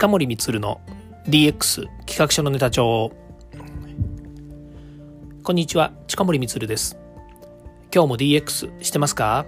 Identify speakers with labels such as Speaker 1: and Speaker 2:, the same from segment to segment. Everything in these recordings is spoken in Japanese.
Speaker 1: 近森光の DX 企画書のネタ帳こんにちは近森光です。今日も DX してますか？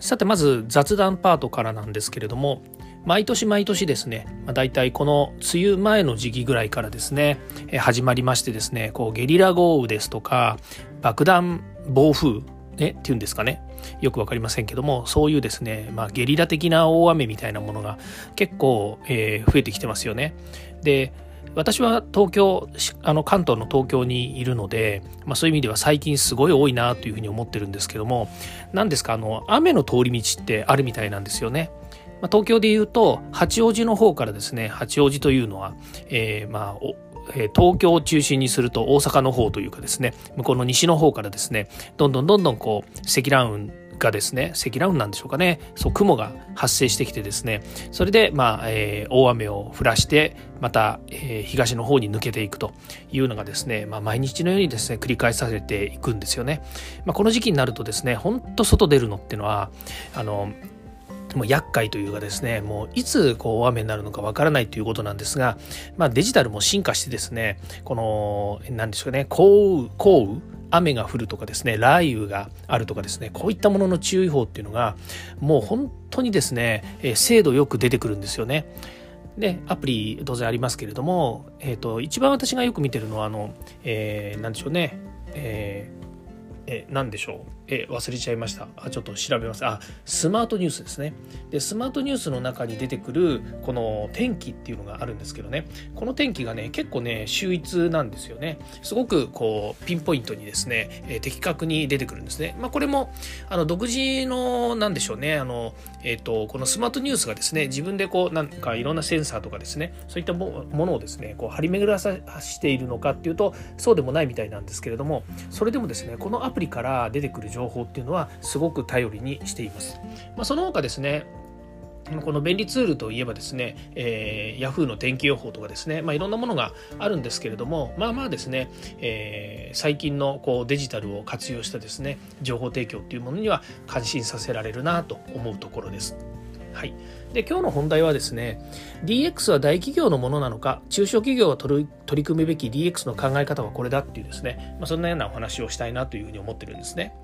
Speaker 1: さてまず雑談パートからなんですけれども毎年毎年ですね、まあ、大体この梅雨前の時期ぐらいからですね、え始まりましてですねこうゲリラ豪雨ですとか爆弾暴風ねっていうんですかねよく分かりませんけどもそういうですね、まあ、ゲリラ的な大雨みたいなものが結構、えー、増えてきてますよね。で私は東京あの関東の東京にいるので、まあ、そういう意味では最近すごい多いなというふうに思ってるんですけども何ですかあの雨の通り道ってあるみたいなんですよね。まあ、東京でいうと八王子の方からですね八王子というのは、えー、まあえ東京を中心にすると大阪の方というかですね向こうの西の方からですねどんどんどんどんこう積乱雲がですね積乱雲なんでしょうかねそう雲が発生してきてですねそれで、まあえー、大雨を降らしてまた、えー、東の方に抜けていくというのがですね、まあ、毎日のようにですね繰り返されていくんですよね。まあ、この時期になるとですねほんと外出るのってのはあのもう厄介というかですね、もういつこう大雨になるのかわからないということなんですが、まあデジタルも進化してですね、この、何でしょうね、降雨、降雨、雨が降るとかですね、雷雨があるとかですね、こういったものの注意報っていうのが、もう本当にですね、え精度よく出てくるんですよね。で、アプリ当然ありますけれども、えっ、ー、と、一番私がよく見てるのは、あの、えー、なんでしょうね、えーえ何でしょうえ忘れちゃいました。あちょっと調べます。あスマートニュースですね。でスマートニュースの中に出てくるこの天気っていうのがあるんですけどね。この天気がね結構ね秀逸なんですよね。すごくこうピンポイントにですね、え的確に出てくるんですね。まあこれもあの独自のなんでしょうね。あのえっ、ー、とこのスマートニュースがですね自分でこうなんかいろんなセンサーとかですねそういったものをですねこう張り巡らさしているのかっていうとそうでもないみたいなんですけれどもそれでもですねこのアプリから出てくる情情報っていうのはすごく頼りにしています。まあ、その他ですねこの便利ツールといえばですね、えー、Yahoo の天気予報とかですね、まあ、いろんなものがあるんですけれども、まあまあですね、えー、最近のこうデジタルを活用したですね、情報提供っていうものには感心させられるなと思うところです。はい。で、今日の本題はですね、DX は大企業のものなのか、中小企業が取り組むべき DX の考え方はこれだっていうですね、まあ、そんなようなお話をしたいなというふうに思ってるんですね。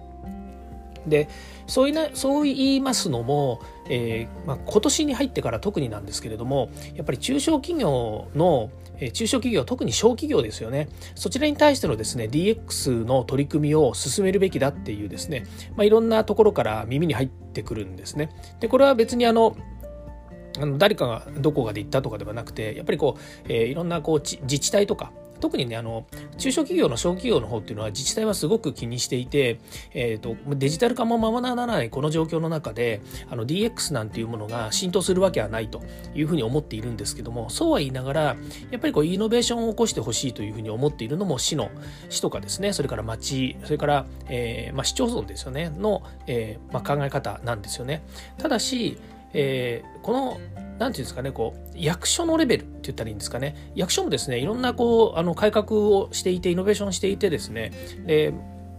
Speaker 1: でそういなそう言いますのも、えーまあ、今年に入ってから特になんですけれどもやっぱり中小企業の中小企業特に小企業ですよねそちらに対してのですね DX の取り組みを進めるべきだっていうですね、まあ、いろんなところから耳に入ってくるんですね。でこれは別にあのあの誰かがどこかで行ったとかではなくてやっぱりこう、えー、いろんなこう自治体とか特にね、あの、中小企業の小企業の方っていうのは自治体はすごく気にしていて、えっ、ー、と、デジタル化もままならないこの状況の中で、あの、DX なんていうものが浸透するわけはないというふうに思っているんですけども、そうは言いながら、やっぱりこう、イノベーションを起こしてほしいというふうに思っているのも市の、市とかですね、それから町、それから、えー、まあ、市町村ですよね、の、えー、まあ、考え方なんですよね。ただし、えー、このなんていうんですかね、こう、役所のレベルって言ったらいいんですかね。役所もですね、いろんなこう、あの、改革をしていて、イノベーションしていてですね、で、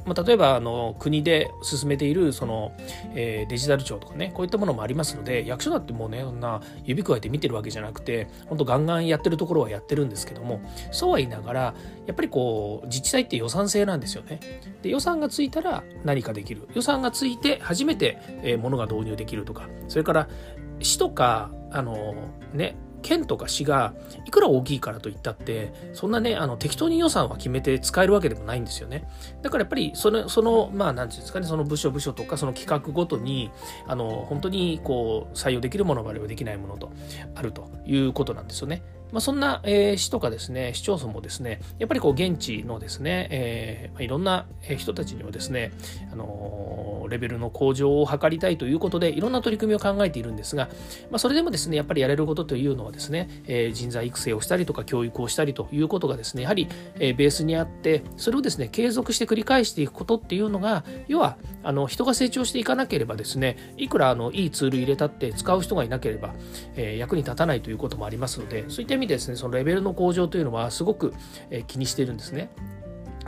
Speaker 1: まあ、例えばあの国で進めているその、えー、デジタル庁とかねこういったものもありますので役所だってもうねそんな指くわえて見てるわけじゃなくて本当ガンガンやってるところはやってるんですけどもそうは言いながらやっぱりこう自治体って予算制なんですよね。で予算がついたら何かできる予算がついて初めて、えー、ものが導入できるとかそれから市とかあのね県とか市がいくら大きいからといったってそんなねあの適当に予算は決めて使えるわけでもないんですよね。だからやっぱりそのそのまあ何て言うんですかねその部署部署とかその企画ごとにあの本当にこう採用できるものもあればできないものとあるということなんですよね。まあ、そんな、えー、市とかですね、市町村もですね、やっぱりこう現地のですね、えーまあ、いろんな人たちにはですね、あのー、レベルの向上を図りたいということで、いろんな取り組みを考えているんですが、まあ、それでもですね、やっぱりやれることというのはですね、えー、人材育成をしたりとか教育をしたりということがですね、やはり、えー、ベースにあって、それをですね、継続して繰り返していくことっていうのが、要は、あの人が成長していかなければですね、いくらあのいいツール入れたって使う人がいなければ、えー、役に立たないということもありますので、そういった味ですねそのレベルの向上というのはすごく、え気にしているんですね。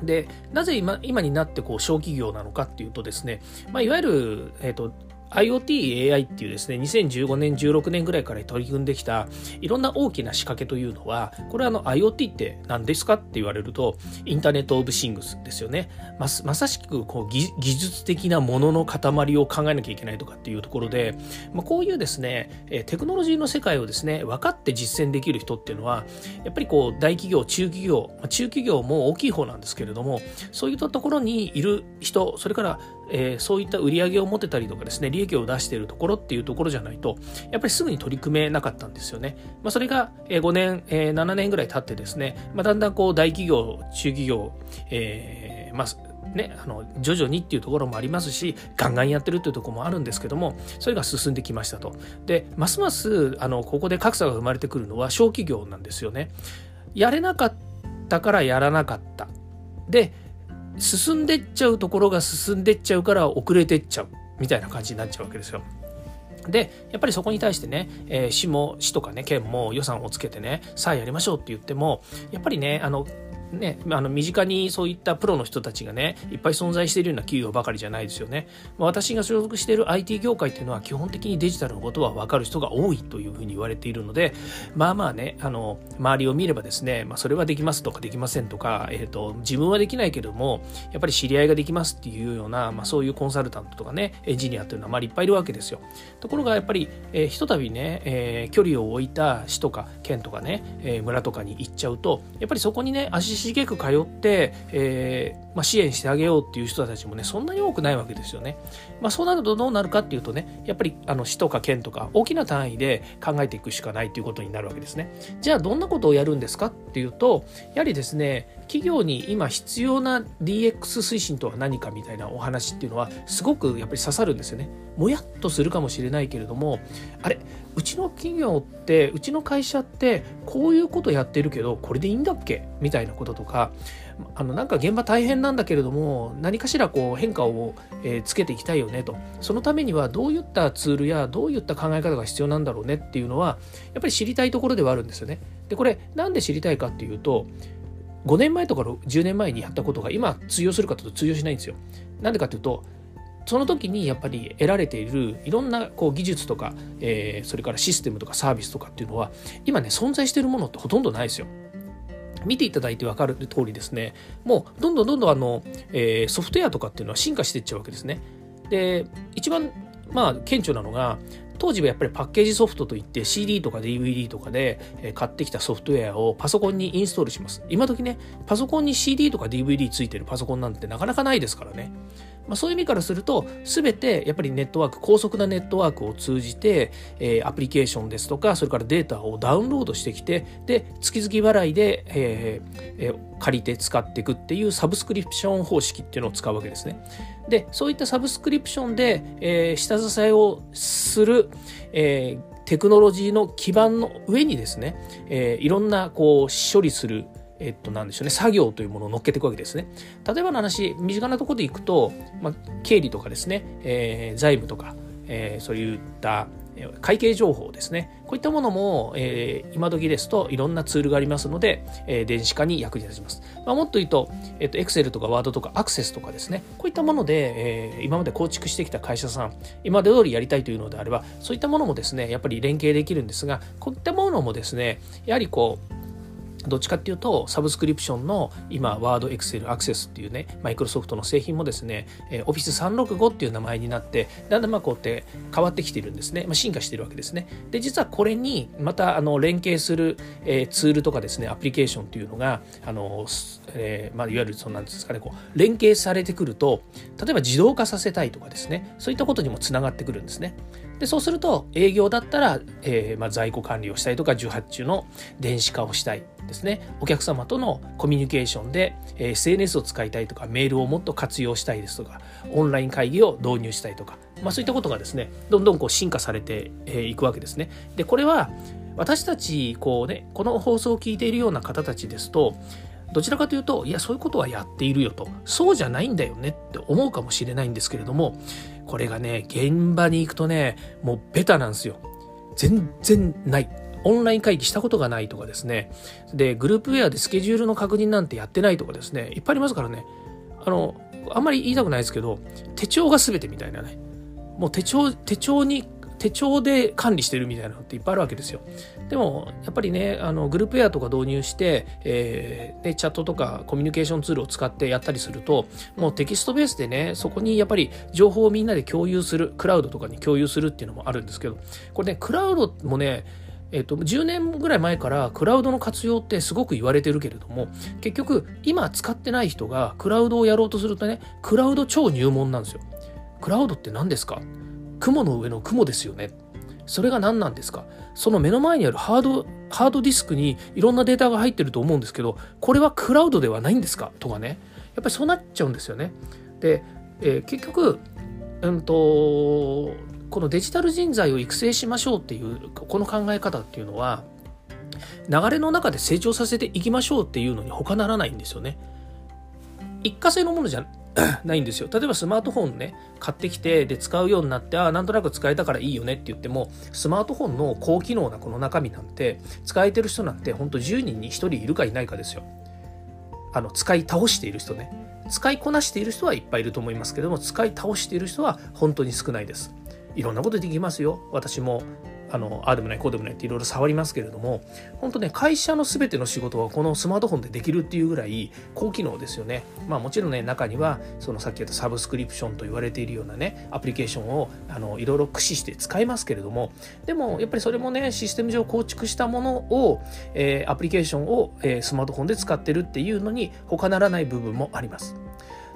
Speaker 1: でなぜ今今になってこう小企業なのかっていうとですね、まあ、いわゆる、えーと IoT、AI っていうですね、2015年、16年ぐらいから取り組んできたいろんな大きな仕掛けというのは、これはあの IoT って何ですかって言われると、インターネット・オブ・シングスですよね。ままさしくこう技術的なものの塊を考えなきゃいけないとかっていうところで、まあ、こういうですね、テクノロジーの世界をですね、分かって実践できる人っていうのは、やっぱりこう大企業、中企業、中企業も大きい方なんですけれども、そういったところにいる人、それからえー、そういった売り上げを持てたりとかですね、利益を出しているところっていうところじゃないと、やっぱりすぐに取り組めなかったんですよね。まあ、それが5年、えー、7年ぐらい経ってですね、まあ、だんだんこう大企業、中企業、えー、まあ、ね、あの徐々にっていうところもありますしガンガンやってるっていうところもあるんですけどもそれが進んできましたと。でますますあのここで格差が生まれてくるのは小企業なんですよね。やれなかったからやらなかった。で進んでっちゃうところが進んでっちゃうから遅れてっちゃうみたいな感じになっちゃうわけですよ。で、やっぱりそこに対してね、えー、市も、市とかね、県も予算をつけてね、さあやりましょうって言っても、やっぱりね、あの、ね、あの身近にそういったプロの人たちがねいっぱい存在しているような企業ばかりじゃないですよね。まあ、私が所属している IT 業界っていうのは基本的にデジタルのことは分かる人が多いというふうに言われているのでまあまあねあの周りを見ればですね、まあ、それはできますとかできませんとか、えーと、自分はできないけどもやっぱり知り合いができますっていうような、まあ、そういうコンサルタントとかねエンジニアっていうのはまあいっぱいいるわけですよ。ところがやっぱり、えー、ひとたびね、えー、距離を置いた市とか県とかね、えー、村とかに行っちゃうとやっぱりそこにね足しげく通って、えー、まあ、支援してあげようっていう人たちもねそんなに多くないわけですよね。まあ、そうなるとどうなるかっていうとねやっぱりあの市とか県とか大きな単位で考えていくしかないということになるわけですね。じゃあどんなことをやるんですかっていうとやはりですね企業に今必要な DX 推進とは何かみたいなお話っていうのはすごくやっぱり刺さるんですよね。もやっとするかもしれないけれどもあれうちの企業ってうちの会社ってこういうことやってるけどこれでいいんだっけみたいなこととかあのなんか現場大変なんだけれども何かしらこう変化を、つけていきたいよねとそのためにはどういったツールやどういった考え方が必要なんだろうねっていうのはやっぱり知りたいところではあるんですよね。でこれなんで知りたいかっていうと5年前とか10年前にやったことが今通用するかというと通用しないんですよ。なんでかというとその時にやっぱり得られているいろんなこう技術とか、えー、それからシステムとかサービスとかっていうのは今ね存在しているものってほとんどないですよ。見ていただいて分かる通りですねもうどんどんどんどんあの、えー、ソフトウェアとかっていうのは進化していっちゃうわけですね。で一番まあ顕著なのが当時はやっぱりパッケージソフトといって CD とか DVD とかで買ってきたソフトウェアをパソコンにインストールします。今時ね、パソコンに CD とか DVD ついてるパソコンなんてなかなかないですからね。まあ、そういう意味からすると、すべてやっぱりネットワーク、高速なネットワークを通じて、えー、アプリケーションですとか、それからデータをダウンロードしてきて、で、月々払いで、えーえー、借りて使っていくっていうサブスクリプション方式っていうのを使うわけですね。で、そういったサブスクリプションで、えー、下支えをする、えー、テクノロジーの基盤の上にですね、えー、いろんなこう処理するえっと、なでしょうね、作業というものを乗っけていくわけですね。例えばの話、身近なところでいくと、まあ、経理とかですね、えー、財務とか、えー、そういった会計情報ですね。こういったものも、えー、今時ですといろんなツールがありますので、えー、電子化に役に立ちます。まあ、もっと言うと、えっ、ー、と、Excel とか Word とか Access とかですね、こういったもので、えー、今まで構築してきた会社さん、今まで通りやりたいというのであれば、そういったものもですね、やっぱり連携できるんですが、こういったものもですね、やはりこう、どっちかっていうと、サブスクリプションの今、ワード、エクセル、アクセスっていうね、マイクロソフトの製品もですね、えー、Office 365っていう名前になって、だんだんまあこうやって変わってきてるんですね。まあ、進化してるわけですね。で、実はこれに、また、あの、連携する、えー、ツールとかですね、アプリケーションっていうのが、あの、えー、まあ、いわゆる、そのなんですかね、こう、連携されてくると、例えば自動化させたいとかですね、そういったことにもつながってくるんですね。でそうすると営業だったら、えー、まあ、在庫管理をしたいとか受発注の電子化をしたいですねお客様とのコミュニケーションで、えー、SNS を使いたいとかメールをもっと活用したいですとかオンライン会議を導入したいとか、まあ、そういったことがですねどんどんこう進化されていくわけですね。でこれは私たちこうねこの放送を聞いているような方たちですとどちらかというと、いや、そういうことはやっているよと、そうじゃないんだよねって思うかもしれないんですけれども、これがね、現場に行くとね、もうベタなんですよ。全然ない。オンライン会議したことがないとかですね。で、グループウェアでスケジュールの確認なんてやってないとかですね。いっぱいありますからね。あの、あんまり言いたくないですけど、手帳が全てみたいなね。もう手帳手帳に手帳で管理してるみたいなのっていっぱいあるわけですよ。でもやっぱりねあのグループエアとか導入して、えー、でチャットとかコミュニケーションツールを使ってやったりするともうテキストベースでねそこにやっぱり情報をみんなで共有するクラウドとかに共有するっていうのもあるんですけどこれねクラウドもねえっと、10年ぐらい前からクラウドの活用ってすごく言われてるけれども結局今使ってない人がクラウドをやろうとするとねクラウド超入門なんですよ。クラウドって何ですか？雲の上の雲ですよね。それが何なんですか？その目の前にあるハード、ハードディスクにいろんなデータが入ってると思うんですけど、これはクラウドではないんですか？とかね。やっぱりそうなっちゃうんですよね。で、えー、結局、うんと、このデジタル人材を育成しましょうっていう、この考え方っていうのは、流れの中で成長させていきましょうっていうのに他ならないんですよね。一過性のものじゃないんですよ。例えばスマートフォンね、買ってきて、で、使うようになって、ああ、なんとなく使えたからいいよねって言っても、スマートフォンの高機能なこの中身なんて、使えてる人なんて、ほんと10人に1人いるかいないかですよ。あの、使い倒している人ね。使いこなしている人はいっぱいいると思いますけども、使い倒している人は本当に少ないです。いろんなことできますよ。私もあのあでもないこうでもないっていろいろ触りますけれども本当ね会社の全ての仕事はこのスマートフォンでできるっていうぐらい高機能ですよねまあもちろんね中にはそのさっき言ったサブスクリプションと言われているようなねアプリケーションをあのいろいろ駆使して使いますけれどもでもやっぱりそれもねシステム上構築したものを、えー、アプリケーションを、えー、スマートフォンで使ってるっていうのに他ならない部分もあります。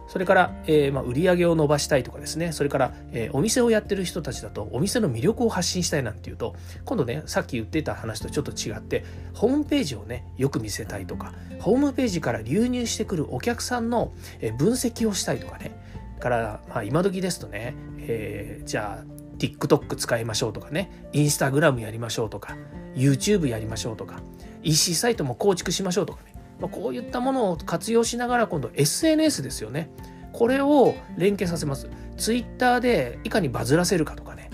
Speaker 1: それから、えー、まあ、売り上げを伸ばしたいとかですね、それから、えー、お店をやってる人たちだと、お店の魅力を発信したいなんていうと、今度ね、さっき言ってた話とちょっと違って、ホームページをね、よく見せたいとか、ホームページから流入してくるお客さんの分析をしたいとかね、から、まあ、今時ですとね、えー、じゃあ、TikTok 使いましょうとかね、Instagram やりましょうとか、YouTube やりましょうとか、EC サイトも構築しましょうとかね、まあ、こういったものを活用しながら今度 SNS ですよね。これを連携させます。Twitter でいかにバズらせるかとかね。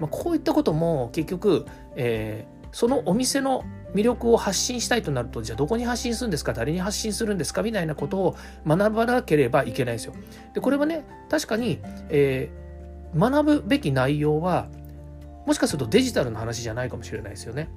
Speaker 1: まあ、こういったことも結局、えー、そのお店の魅力を発信したいとなると、じゃあどこに発信するんですか？誰に発信するんですか？みたいなことを学ばなければいけないですよ。で、これはね、確かに、えー、学ぶべき内容は、もしかするとデジタルの話じゃないかもしれないですよね。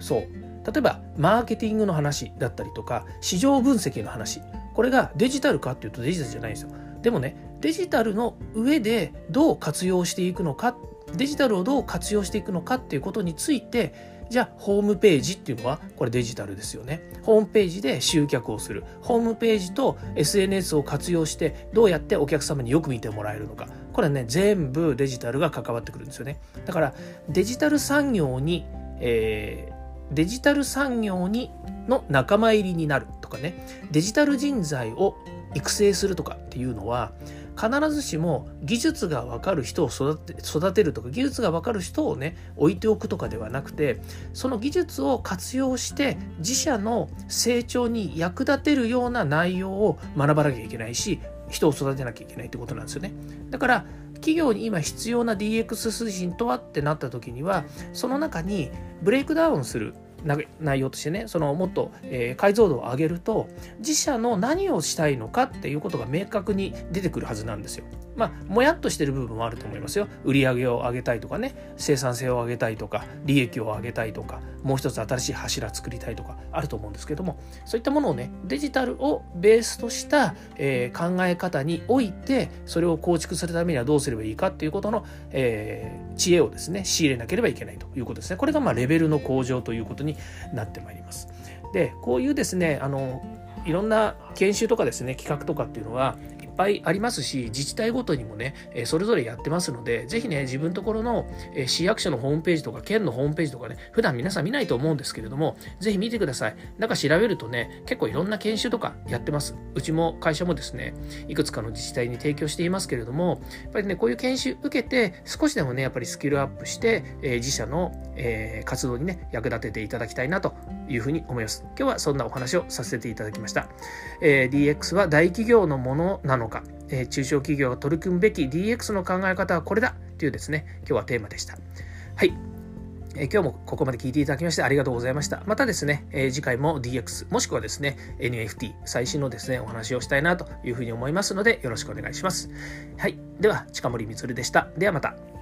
Speaker 1: そう。例えばマーケティングの話だったりとか市場分析の話。これがデジタルかっていうとデジタルじゃないんですよ。でもねデジタルの上でどう活用していくのかデジタルをどう活用していくのかっていうことについてじゃあホームページっていうのはこれデジタルですよね。ホームページで集客をする。ホームページと SNS を活用してどうやってお客様によく見てもらえるのか。これはね全部デジタルが関わってくるんですよね。だからデジタル産業に、えデジタル産業にの仲間入りになるとかねデジタル人材を育成するとかっていうのは必ずしも技術が分かる人を育て育てるとか技術が分かる人をね置いておくとかではなくてその技術を活用して自社の成長に役立てるような内容を学ばなきゃいけないし人を育てなきゃいけないってことなんですよね。だから企業に今必要な DX 推進とはってなった時にはその中にブレイクダウンする。内容としてねそのもっと、えー、解像度を上げると自社の何をしたいのかっていうことが明確に出てくるはずなんですよ。まあもやっとしてる部分はあると思いますよ。売り上げを上げたいとかね生産性を上げたいとか利益を上げたいとかもう一つ新しい柱作りたいとかあると思うんですけどもそういったものをねデジタルをベースとした、えー、考え方においてそれを構築するためにはどうすればいいかっていうことの、えー、知恵をですね仕入れなければいけないということですね。これがまあレベルの向上ということになってまいります。でこういうですねあのいろんな研修とかですね企画とかっていうのはぱいありますし自治体ごとにもねそれぞれやってますので是非ね自分ところの市役所のホームページとか県のホームページとかね普段皆さん見ないと思うんですけれども是非見てください。なんか調べるとね結構いろんな研修とかやってます。うちも会社もですねいくつかの自治体に提供していますけれどもやっぱりねこういう研修受けて少しでもねやっぱりスキルアップして、え自社の、え活動にね役立てていただきたいなというふうに思います。今日はそんなお話をさせていただきました、え DX は大企業のものなのかえー、中小企業が取り組むべき DX の考え方はこれだというですね、今日はテーマでした。はい。え今日もここまで聞いていただきましてありがとうございました。またですね、え次回も DX もしくはですね NFT 最新のですねお話をしたいなというふうに思いますのでよろしくお願いします。はい。では近森光でした。ではまた。